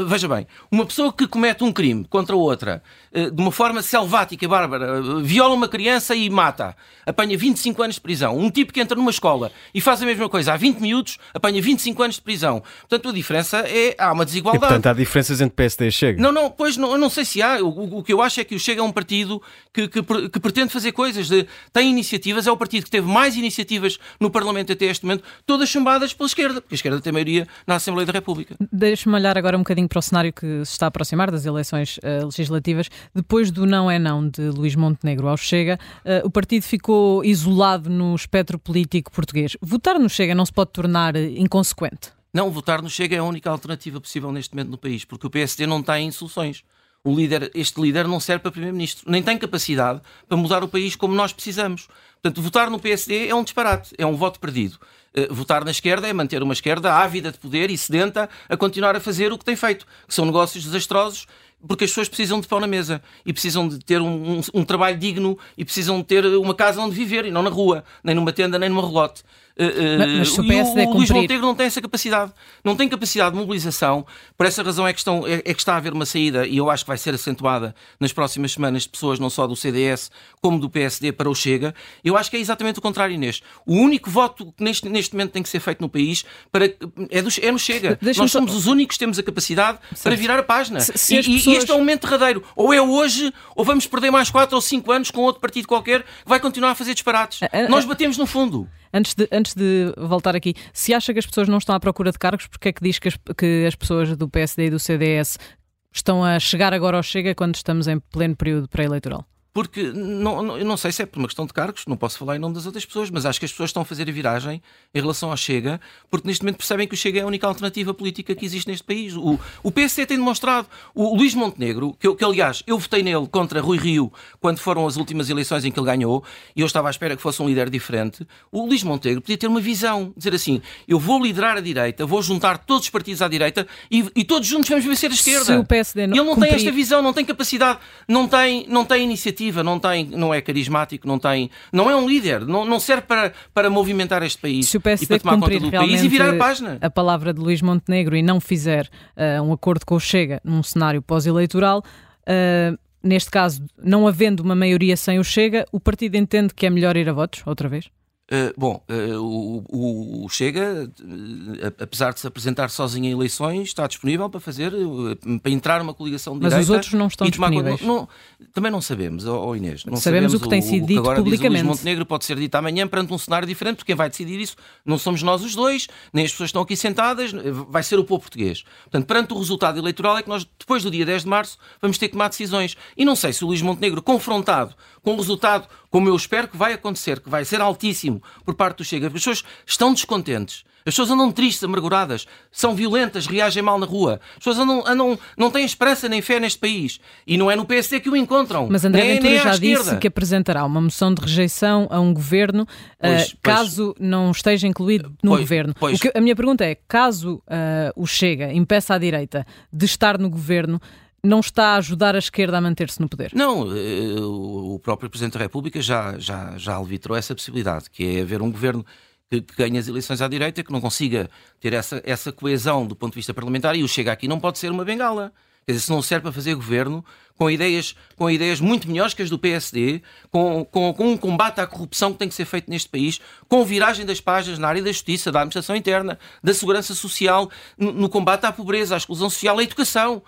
veja bem, uma pessoa que comete um crime contra outra de uma forma selvática e bárbara, viola uma criança e mata, apanha 25 anos de prisão. Um tipo que entra numa escola e faz a mesma coisa há 20 minutos, apanha 25 anos de prisão. Portanto, a diferença é. Há uma desigualdade. E, portanto, há diferenças entre PSD e Chega. Não, não, pois não, eu não sei se há. O, o, que eu acho é que o Chega é um partido que, que, que pretende fazer coisas, de, tem iniciativas, é o partido que teve mais iniciativas no Parlamento até este momento, todas chumbadas pela esquerda, porque a esquerda tem maioria na Assembleia da República. Deixe-me olhar agora um bocadinho para o cenário que se está a aproximar das eleições uh, legislativas. Depois do não é não de Luís Montenegro ao Chega, uh, o partido ficou isolado no espectro político português. Votar no Chega não se pode tornar inconsequente? Não, votar no Chega é a única alternativa possível neste momento no país, porque o PSD não tem soluções. O líder, este líder não serve para primeiro-ministro, nem tem capacidade para mudar o país como nós precisamos. Portanto, votar no PSD é um disparate, é um voto perdido. Uh, votar na esquerda é manter uma esquerda ávida de poder e sedenta a continuar a fazer o que tem feito, que são negócios desastrosos porque as pessoas precisam de pão na mesa e precisam de ter um, um, um, trabalho digno e precisam de ter uma casa onde viver e não na rua, nem numa tenda, nem numa relote. Uh, mas, mas o, PSD o, o Luís Montenegro não tem essa capacidade. Não tem capacidade de mobilização. Por essa razão é que, estão, é, é, que está a haver uma saída, e eu acho que vai ser acentuada nas próximas semanas, de pessoas não só do CDS como do PSD para o Chega. Eu acho que é exatamente o contrário, Inês. O único voto que neste, neste momento tem que ser feito no país para, é, do, é no Chega. Nós somos só... os únicos que temos a capacidade certo. para virar a página. Se, se e, pessoas... e, este é um momento derradeiro. Ou é hoje, ou vamos perder mais 4 ou 5 anos com outro partido qualquer que vai continuar a fazer disparates. A, a, Nós batemos no fundo. Antes de, antes de voltar aqui, se acha que as pessoas não estão à procura de cargos, porque é que diz que as, que as pessoas do PSD e do CDS estão a chegar agora ao Chega quando estamos em pleno período pré-eleitoral? Porque não, não, eu não sei se é por uma questão de cargos, não posso falar em nome das outras pessoas, mas acho que as pessoas estão a fazer a viragem em relação ao Chega, porque neste momento percebem que o Chega é a única alternativa política que existe neste país. O, o PSD tem demonstrado, o Luís Montenegro, que, que aliás eu votei nele contra Rui Rio quando foram as últimas eleições em que ele ganhou, e eu estava à espera que fosse um líder diferente. O Luís Montenegro podia ter uma visão, dizer assim: eu vou liderar a direita, vou juntar todos os partidos à direita e, e todos juntos vamos vencer a esquerda. Se o PSD não ele não cumprir... tem esta visão, não tem capacidade, não tem, não tem iniciativa não, tem, não é carismático, não, tem, não é um líder, não, não serve para, para movimentar este país Se o PSD e para tomar conta do país e virar a página. A palavra de Luís Montenegro e não fizer uh, um acordo com o Chega num cenário pós-eleitoral. Uh, neste caso, não havendo uma maioria sem o Chega, o partido entende que é melhor ir a votos, outra vez? Uh, bom, uh, o, o, Chega, uh, apesar de se apresentar sozinho em eleições, está disponível para fazer, para entrar numa coligação de Mas direita. Mas os outros não estão disponíveis. Não, não, também não sabemos, oh, oh Inês. Não sabemos, sabemos, o que tem sido dito agora publicamente. Diz o Montenegro pode ser dito amanhã perante um cenário diferente, porque quem vai decidir isso não somos nós os dois, nem as pessoas que estão aqui sentadas, vai ser o povo português. Portanto, perante o resultado eleitoral é que nós, depois do dia 10 de março, vamos ter que tomar decisões. E não sei se o Luís Montenegro, confrontado com o resultado, como eu espero que vai acontecer, que vai ser altíssimo por parte do Chega, porque as pessoas estão descontentes. As pessoas andam tristes, amarguradas, são violentas, reagem mal na rua. As pessoas andam, andam, não têm esperança nem fé neste país. E não é no PSD que o encontram. Mas André nem, Ventura nem já esquerda. disse que apresentará uma moção de rejeição a um governo pois, uh, caso pois, não esteja incluído no pois, governo. Que, a minha pergunta é: caso uh, o Chega impeça a direita de estar no governo, não está a ajudar a esquerda a manter-se no poder? Não, eh, o próprio Presidente da República já, já, já alvitrou essa possibilidade, que é haver um governo que, que ganhe as eleições à direita, que não consiga ter essa, essa coesão do ponto de vista parlamentar, e o Chega aqui não pode ser uma bengala Quer dizer, se não serve para fazer governo, com ideias, com ideias muito melhores que as do PSD, com, com, com, um combate à corrupção que tem que ser feito neste país, com viragem das páginas na área da justiça, da administração interna, da segurança social, no, no combate à pobreza, à exclusão social, à educação.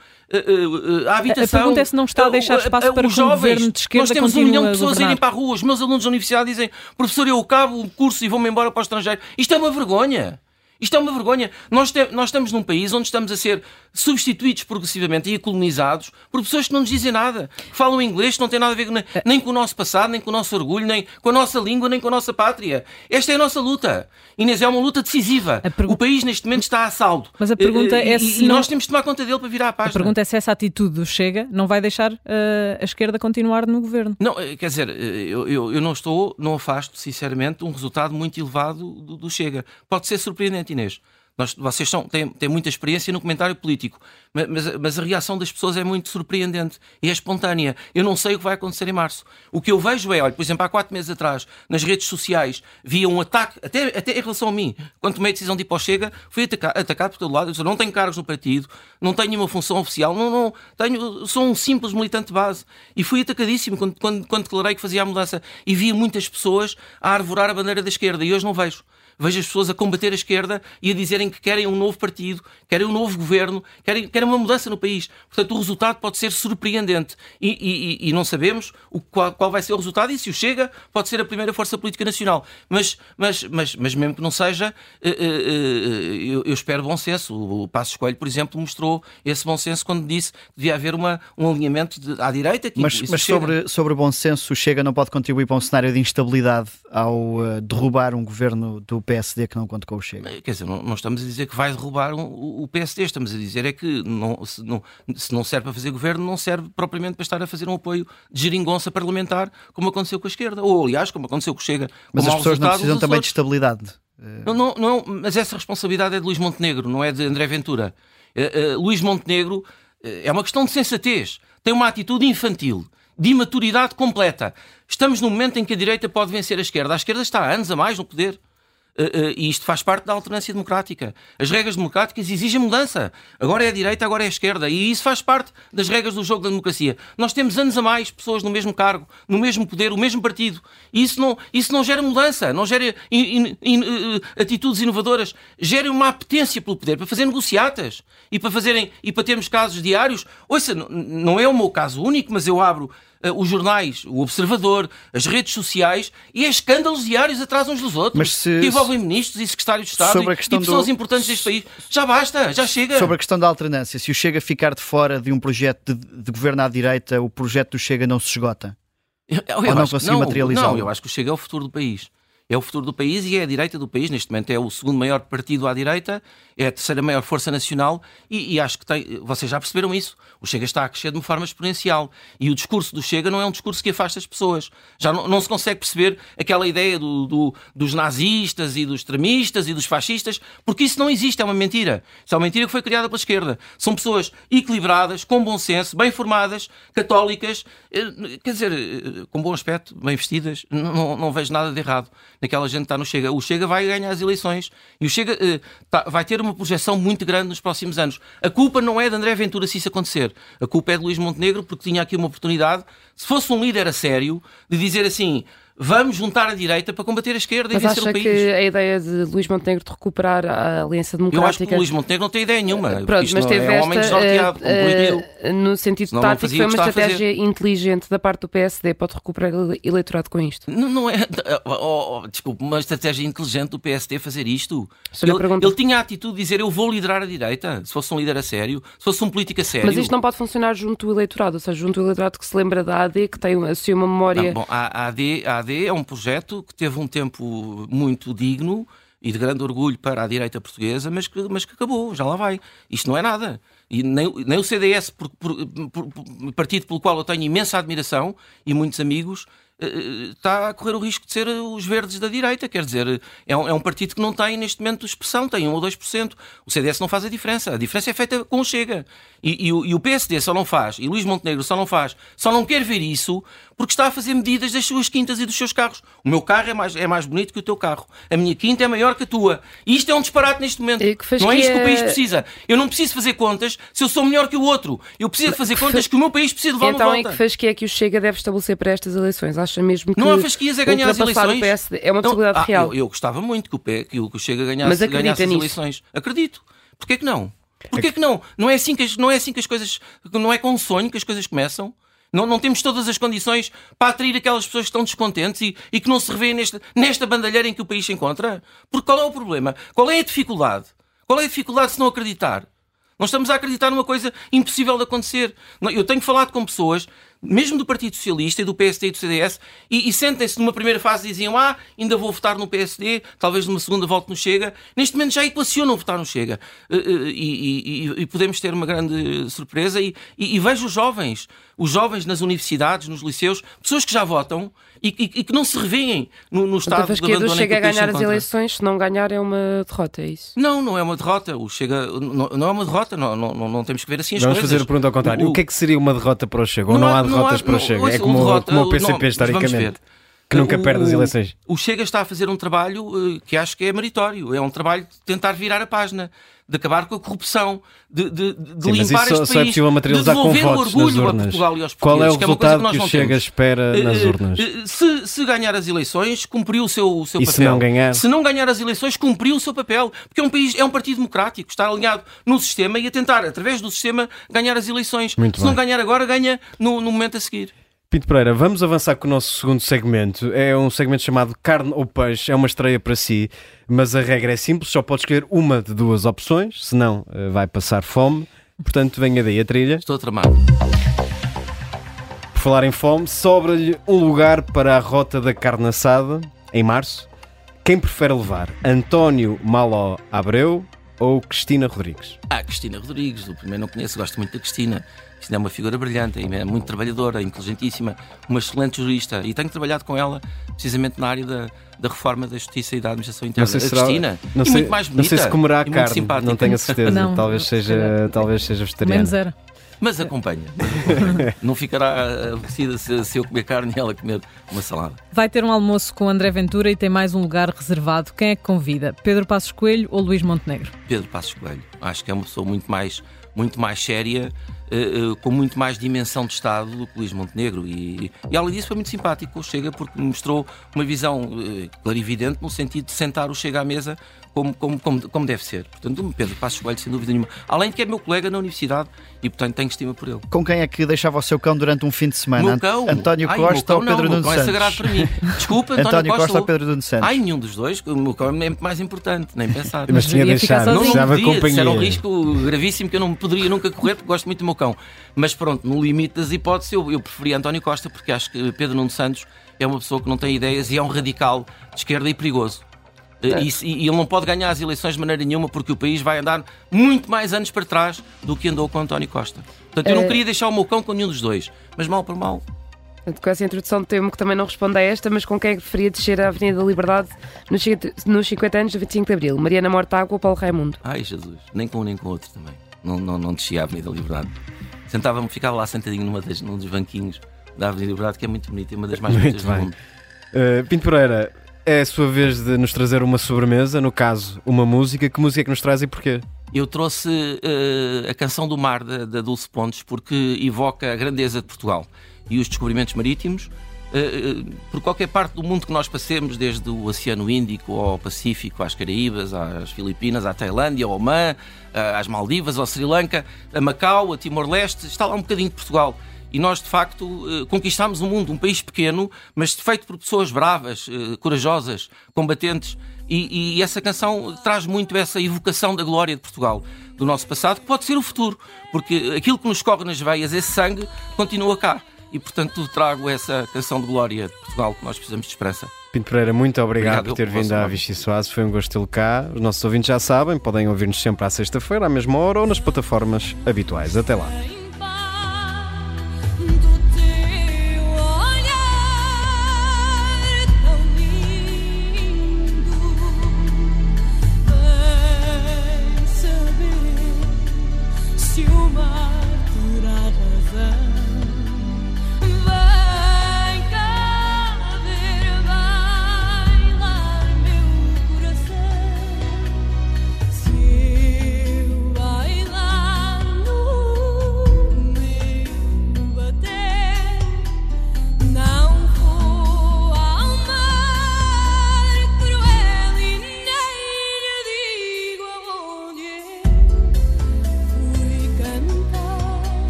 À habitação. A pergunta é se não está a deixar espaço para os jovens, de esquerda Nós temos um milhão de pessoas a irem para a rua. Os meus alunos da universidade dizem professor, eu acabo o curso e vou-me embora para o estrangeiro. Isto é uma vergonha. Isto é uma vergonha. Nós, te- nós estamos num país onde estamos a ser substituídos progressivamente e colonizados por pessoas que não nos dizem nada, que falam inglês, que não têm nada a ver com- nem com o nosso passado, nem com o nosso orgulho, nem com a nossa língua, nem com a nossa pátria. Esta é a nossa luta. Inês, é uma luta decisiva. O país neste momento está a saldo. Mas a pergunta Eh, é e, se e não- nós temos de tomar conta dele para virar a A página. pergunta é se essa atitude do Chega não vai deixar eh, a esquerda continuar no governo. Não, eh, quer dizer, eh, eu, eu, eu não estou, não afasto, sinceramente, um resultado muito elevado do, do Chega. Pode ser surpreendente, Inês. Nós, vocês são, têm, têm muita experiência no comentário político, ma- mas, mas a reação das pessoas é muito surpreendente e é espontânea. Eu não sei o que vai acontecer em março. O que eu vejo é, olha, por exemplo, há quatro meses atrás, nas redes sociais, via um ataque, até, até em relação a mim, quando tomei a decisão de ir para o Chega, fui ataca- atacado por todo lado. Eu disse, não tenho cargos no partido, não tenho nenhuma função oficial, não, não, tenho, sou um simples militante de base. E fui atacadíssimo quando, quando, quando declarei que fazia a mudança. E via muitas pessoas a arvorar a bandeira da esquerda, e hoje não vejo. Vejo as pessoas a combater a esquerda e a dizerem que querem um novo partido, querem um novo governo, querem, querem uma mudança no país. Portanto, o resultado pode ser surpreendente e, e- e- não sabemos o, qual, qual vai ser o resultado. E se o Chega, pode ser a primeira força política nacional. Mas, mas, mas, mas mesmo que não seja, eh, eh, eh, eu, eu espero bom senso. O, Passo Escolho, por exemplo, mostrou esse bom senso quando disse que devia haver uma, um alinhamento de- à direita. Que Mas, isso mas chega. sobre, sobre bom senso, o Chega não pode contribuir para um cenário de instabilidade ao eh, derrubar um governo do PSD que não conta com o Chega. Quer dizer, não, não estamos a dizer que vai derrubar um- o, PSD, estamos a dizer é que não, se, não, se não serve para fazer governo, não serve propriamente para estar a fazer um apoio de geringonça parlamentar, como aconteceu com a esquerda, ou aliás, como aconteceu com o Chega. Mas as pessoas não precisam também de estabilidade. Não, não, não, mas essa responsabilidade é de Luís Montenegro, não é de André Ventura. Eh, eh, Luís Montenegro eh, é uma questão de sensatez, tem uma atitude infantil, de imaturidade completa. Estamos num momento em que a direita pode vencer a esquerda. A esquerda está há anos a mais no poder. Eh, eh, e isto faz parte da alternância democrática. As regras democráticas exigem mudança. Agora é a direita, agora é a esquerda. E isso faz parte das regras do jogo da democracia. Nós temos anos a mais pessoas no mesmo cargo, no mesmo poder, o mesmo partido. E isso não, isso não gera mudança, não gera in- in- in- eh, atitudes inovadoras. Gera uma apetência pelo poder para fazer negociatas e para, fazerem, e para termos casos diários. Ouça, não é o meu caso único, mas eu abro os jornais, o Observador, as redes sociais e é escândalos diários atrás uns dos outros se- que envolvem ministros e secretários de Estado e- e pessoas do- importantes deste país. Já basta, já chega. Sobre a questão da alternância, se o Chega ficar de fora de um projeto de, de governo à direita, o projeto do Chega não se esgota? Eu- eu Ou não acho? Não, eu acho que o Chega é o futuro do país. É o futuro do país e é a direita do país. Neste momento é o segundo maior partido à direita, é a terceira maior força nacional e, e acho que tem. Vocês já perceberam isso. O Chega está a crescer de uma forma exponencial e o discurso do Chega não é um discurso que afasta as pessoas. Já não, não se consegue perceber aquela ideia do- do- dos nazistas e dos extremistas e dos fascistas, porque isso não existe, é uma mentira. Isso é uma mentira que foi criada pela esquerda. São pessoas equilibradas, com bom senso, bem formadas, católicas, eh, quer dizer, eh, com bom aspecto, bem vestidas. Não, não- não vejo nada de errado naquela gente que está no Chega. O Chega vai ganhar as eleições e o Chega eh, tá- vai ter uma projeção muito grande nos próximos anos. A culpa não é de André Ventura se isso acontecer. A culpa é de Luís Montenegro porque tinha aqui uma oportunidade, se fosse um líder a sério, de dizer assim. Vamos juntar a direita para combater a esquerda Mas e vencer acha o país. que a ideia de Luís Montenegro de recuperar a Aliança Eu acho que Democrática... o Luís Montenegro não tem ideia nenhuma. Pronto, mas teve é um homem desnorteado, eh, eh, no sentido Senão não tático, foi uma estratégia inteligente da parte do PSD. Pode recuperar ele- eleitorado com isto? Não, não é. <laughs> Oh, oh, desculpe, uma estratégia inteligente do PSD fazer isto. A Ele, ele tinha a atitude de dizer eu vou liderar a direita. Se fosse um líder a sério, se fosse um político a sério. Mas isto não pode funcionar junto do eleitorado, ou seja, junto do eleitorado que se lembra da AD, que tem assim, uma memória. Não, bom, a, a AD, a AD é um projeto que teve um tempo muito digno e de grande orgulho para a direita portuguesa, mas que, mas que acabou, já lá vai. Isto não é nada. E nem, nem o CDS, por, por- por- partido pelo qual eu tenho imensa admiração e muitos amigos, eh, está a correr o risco de ser os verdes da direita. Quer dizer, é um, é um partido que não tem neste momento expressão, tem 1 ou 2%. O CDS não faz a diferença. A diferença é feita com o Chega. E, e, e, o PSD só não faz, e Luís Montenegro só não faz, só não quer ver isso porque está a fazer medidas das suas quintas e dos seus carros. O meu carro é mais, é mais bonito que o teu carro. A minha quinta é maior que a tua. E isto é um disparate neste momento. Não é isto que o país precisa. Eu não preciso fazer contas se eu sou melhor que o outro. Eu preciso fazer contas que o meu país precisa levar então, uma volta. Então, em que fasquia é que o Chega deve estabelecer para estas eleições? Acha mesmo que não há fasquias é ganhar as eleições. PSD é uma possibilidade ah, real. Eu, eu, gostava muito que o, que o Chega ganhasse, ganhasse as eleições. Acredito. Porquê que não? Porquê que não? Não é, assim que as, não é assim que as coisas. Não é com sonho que as coisas começam. Não, não temos todas as condições para atrair aquelas pessoas que estão descontentes e, e que não se revêem nesta, nesta bandalheira em que o país se encontra? Porque qual é o problema? Qual é a dificuldade? Qual é a dificuldade se não acreditar? Nós estamos a acreditar numa coisa impossível de acontecer. Eu tenho falado com pessoas mesmo do Partido Socialista e do PSD e do CDS, e, e sentem-se numa primeira fase e diziam: Ah, ainda vou votar no PSD, talvez numa segunda volta no Chega. Neste momento já equacionam votar no Chega. Eh, eh, e, e, e podemos ter uma grande surpresa. E, vejo os jovens, os jovens nas universidades, nos liceus, pessoas que já votam e, que não se revêem no, no estado então, de abandono Chega a ganhar as eleições, se não ganhar é uma derrota, é isso? Não, não é uma derrota. O Chega não, não é uma derrota, não, não, não, temos que ver assim as Vamos coisas. fazer a pergunta ao contrário. O, o, que é que seria uma derrota para o Chega? Ou não, há derrotas para o Chega? é como, derrota, como o PCP, não, historicamente. Que nunca o, perde as eleições. O Chega está a fazer um trabalho uh, que acho que é meritório. É um trabalho de tentar virar a página, de acabar com a corrupção, de, de, de Sim, limpar este só, país, só é possível materializar de devolver o orgulho a Portugal e aos Qual é o que resultado é que, que, o Chega temos. espera nas uh, urnas? Se, se, ganhar as eleições, cumpriu o seu, o seu e papel. Se não, ganhar? se não ganhar as eleições, cumpriu o seu papel. Porque é um país, é um partido democrático, está alinhado no sistema e a tentar, através do sistema, ganhar as eleições. Muito se bem. não ganhar agora, ganha no, no momento a seguir. Pinto Pereira, vamos avançar com o nosso segundo segmento. É um segmento chamado Carne ou Peixe, é uma estreia para si, mas a regra é simples, só pode escolher uma de duas opções, senão eh, vai passar fome. Portanto, venha daí a trilha. Estou tramado. Por falar em fome, sobra-lhe um lugar para a rota da carne assada, em março. Quem prefere levar? António Maló Abreu ou Cristina Rodrigues? Ah, Cristina Rodrigues, o primeiro não conheço, gosto muito da Cristina. Cristina é uma figura brilhante, é muito trabalhadora, inteligentíssima, uma excelente jurista e tenho trabalhado com ela precisamente na área da, da reforma da justiça e da administração interna. Não sei a Cristina, não sei, muito mais bonita, não sei se comerá carne, simpática. não tenho a certeza. Não, talvez seja, talvez seja vegetariana. Menos era. Mas acompanha. não ficará aborrecida se, se eu comer carne e ela comer uma salada. Vai ter um almoço com André Ventura e tem mais um lugar reservado. Quem é que convida? Pedro Passos Coelho ou Luís Montenegro? Pedro Passos Coelho. Acho que é uma pessoa muito mais, muito mais séria Uh, uh, com muito mais dimensão de Estado do que Luís Montenegro. E, e além disso, foi muito simpático o Chega, porque mostrou uma visão uh, clarividente no sentido de sentar o Chega à mesa como, como, como, como deve ser. Portanto, Pedro Passos Coelho, sem dúvida nenhuma. Além de que é meu colega na universidade e, portanto, tenho estima por ele. Com quem é que deixava o seu cão durante um fim de semana? Meu cão? António Ai, Costa cão, ou Pedro não, Nuno Santos? é sagrado para mim. Desculpa, <laughs> António, António Costa, Costa ou Pedro Nuno Santos? Ai, nenhum dos dois. O meu cão é mais importante, nem pensar. Mas tinha deixado, não, não podia, companhia. Era um risco gravíssimo que eu não poderia nunca correr, porque gosto muito do meu cão. Mas pronto, no limite das hipóteses, eu, eu preferia António Costa, porque acho que Pedro Nuno Santos é uma pessoa que não tem ideias e é um radical de esquerda e perigoso. É. E, e, ele não pode ganhar as eleições de maneira nenhuma porque o país vai andar muito mais anos para trás do que andou com António Costa. Portanto, eu não é. queria deixar o meu cão com nenhum dos dois, mas mal por mal. Com essa introdução temo que também não responda a esta, mas com quem é que preferia descer a Avenida da Liberdade nos 50 anos do 25 de Abril? Mariana Mortágua ou Paulo Raimundo? Ai Jesus, nem com um nem com o outro também. Não, não, não descia a Avenida da Liberdade. Sentava-me, ficava lá sentadinho numa das, num dos banquinhos da Avenida da Liberdade, que é muito bonita, é uma das mais bonitas do mundo. Uh, Pinto Pereira, é a sua vez de nos trazer uma sobremesa, no caso, uma música. Que música é que nos traz e porquê? Eu trouxe uh, a canção do mar da, da Dulce Pontes porque evoca a grandeza de Portugal e os descobrimentos marítimos. Uh, por qualquer parte do mundo que nós passemos, desde o Oceano Índico ao Pacífico, às Caraíbas, às Filipinas, à Tailândia, ao Omã, às Maldivas, ao Sri Lanka, a Macau, a Timor-Leste, está lá um bocadinho de Portugal e nós de facto eh, conquistámos o mundo, um país pequeno, mas feito por pessoas bravas, eh, corajosas, combatentes. E, e, essa canção traz muito essa evocação da glória de Portugal, do nosso passado, que pode ser o futuro, porque aquilo que nos corre nas veias, esse sangue, continua cá. E portanto trago essa canção de glória de Portugal que nós precisamos de esperança. Pinto Pereira, muito obrigado, obrigado por ter vindo à Vichy Soares. Foi um gosto tê-lo cá. Os nossos ouvintes já sabem, podem ouvir-nos sempre à sexta-feira, à mesma hora ou nas plataformas habituais. Até lá.